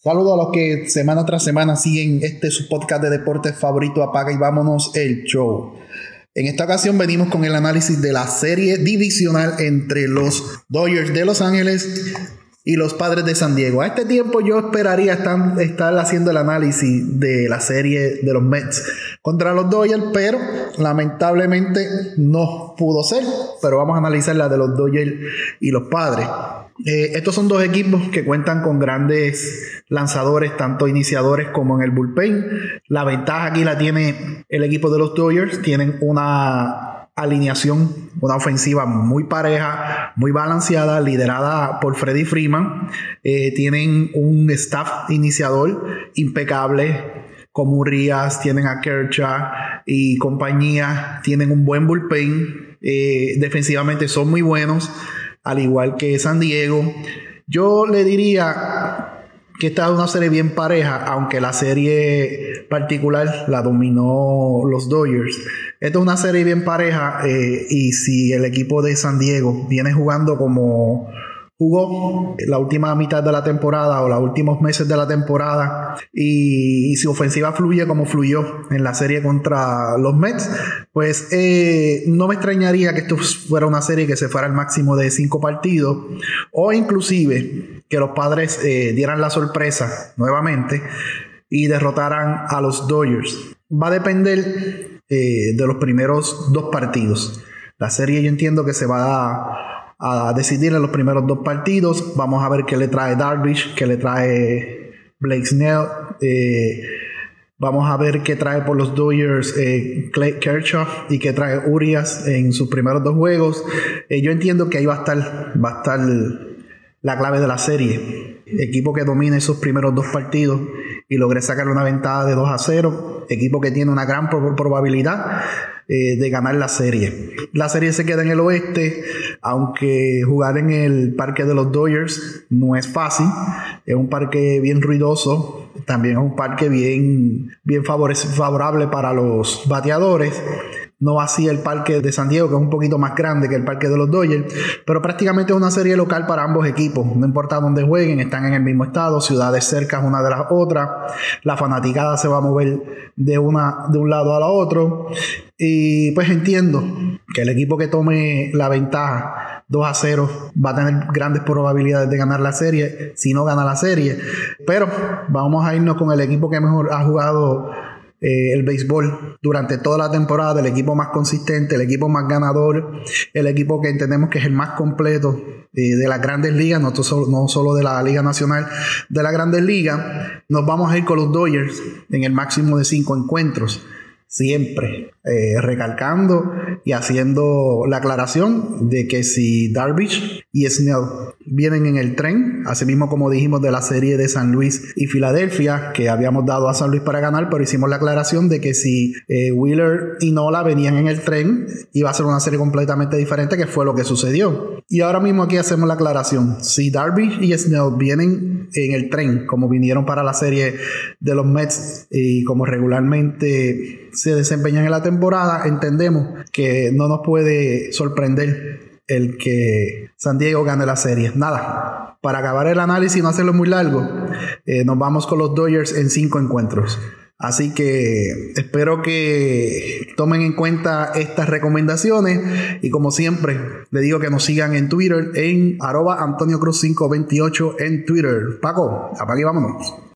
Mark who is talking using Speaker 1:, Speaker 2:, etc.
Speaker 1: Saludos a los que semana tras semana siguen este su podcast de deportes favorito, apaga y vámonos el show. En esta ocasión venimos con el análisis de la serie divisional entre los Dodgers de Los Ángeles y los Padres de San Diego. A este tiempo yo esperaría estar, estar haciendo el análisis de la serie de los Mets contra los Dodgers, pero lamentablemente no pudo ser. Pero vamos a analizar la de los Dodgers y los Padres. Eh, estos son dos equipos que cuentan con grandes lanzadores, tanto iniciadores como en el bullpen. La ventaja aquí la tiene el equipo de los Dodgers. Tienen una alineación, una ofensiva muy pareja, muy balanceada, liderada por Freddy Freeman. Eh, tienen un staff iniciador impecable como Urias, tienen a Kershaw y compañía, tienen un buen bullpen, eh, defensivamente son muy buenos al igual que San Diego. Yo le diría que esta es una serie bien pareja, aunque la serie particular la dominó los Dodgers. Esta es una serie bien pareja eh, y si el equipo de San Diego viene jugando como jugó la última mitad de la temporada o los últimos meses de la temporada y, su ofensiva fluye como fluyó en la serie contra los Mets, pues eh, no me extrañaría que esto fuera una serie que se fuera al máximo de cinco partidos o inclusive que los padres eh, dieran la sorpresa nuevamente y derrotaran a los Dodgers. Va a depender eh, de los primeros dos partidos. La serie yo entiendo que se va a a decidir en los primeros dos partidos. Vamos a ver qué le trae Darvish, qué le trae Blake Snell. Eh, vamos a ver qué trae por los Dodgers eh, Kershaw y qué trae Urias en sus primeros dos juegos. Eh, yo entiendo que ahí va a estar, va a estar la clave de la serie. Equipo que domine esos primeros dos partidos y logre sacar una ventaja de 2 a 0. Equipo que tiene una gran probabilidad eh, de ganar la serie. La serie se queda en el oeste, aunque jugar en el parque de los Dodgers no es fácil. Es un parque bien ruidoso, también es un parque bien, bien favorable para los bateadores. No así el parque de San Diego, que es un poquito más grande que el parque de los Dodgers, pero prácticamente es una serie local para ambos equipos. No importa dónde jueguen, están en el mismo estado, ciudades cercas una de las otras. La fanaticada se va a mover de, una, de un lado a la otro. Y pues entiendo que el equipo que tome la ventaja 2 a 0 va a tener grandes probabilidades de ganar la serie si no gana la serie. Pero vamos a irnos con el equipo que mejor ha jugado eh, el béisbol durante toda la temporada, el equipo más consistente, el equipo más ganador, el equipo que entendemos que es el más completo eh, de las grandes ligas, no solo, no solo de la Liga Nacional, de las grandes ligas. Nos vamos a ir con los Dodgers en el máximo de cinco encuentros siempre eh, recalcando y haciendo la aclaración de que si Darvish y Snell vienen en el tren, así mismo como dijimos de la serie de San Luis y Filadelfia, que habíamos dado a San Luis para ganar, pero hicimos la aclaración de que si eh, Wheeler y Nola venían en el tren, iba a ser una serie completamente diferente, que fue lo que sucedió. Y ahora mismo aquí hacemos la aclaración. Si Darvish y Snell vienen en el tren, como vinieron para la serie de los Mets y como regularmente se desempeñan en la temporada, entendemos que no nos puede sorprender el que San Diego gane la serie. Nada, para acabar el análisis y no hacerlo muy largo, eh, nos vamos con los Dodgers en cinco encuentros. Así que espero que tomen en cuenta estas recomendaciones y como siempre le digo que nos sigan en Twitter en arroba Antonio Cruz 528 en Twitter. Paco, apague vámonos.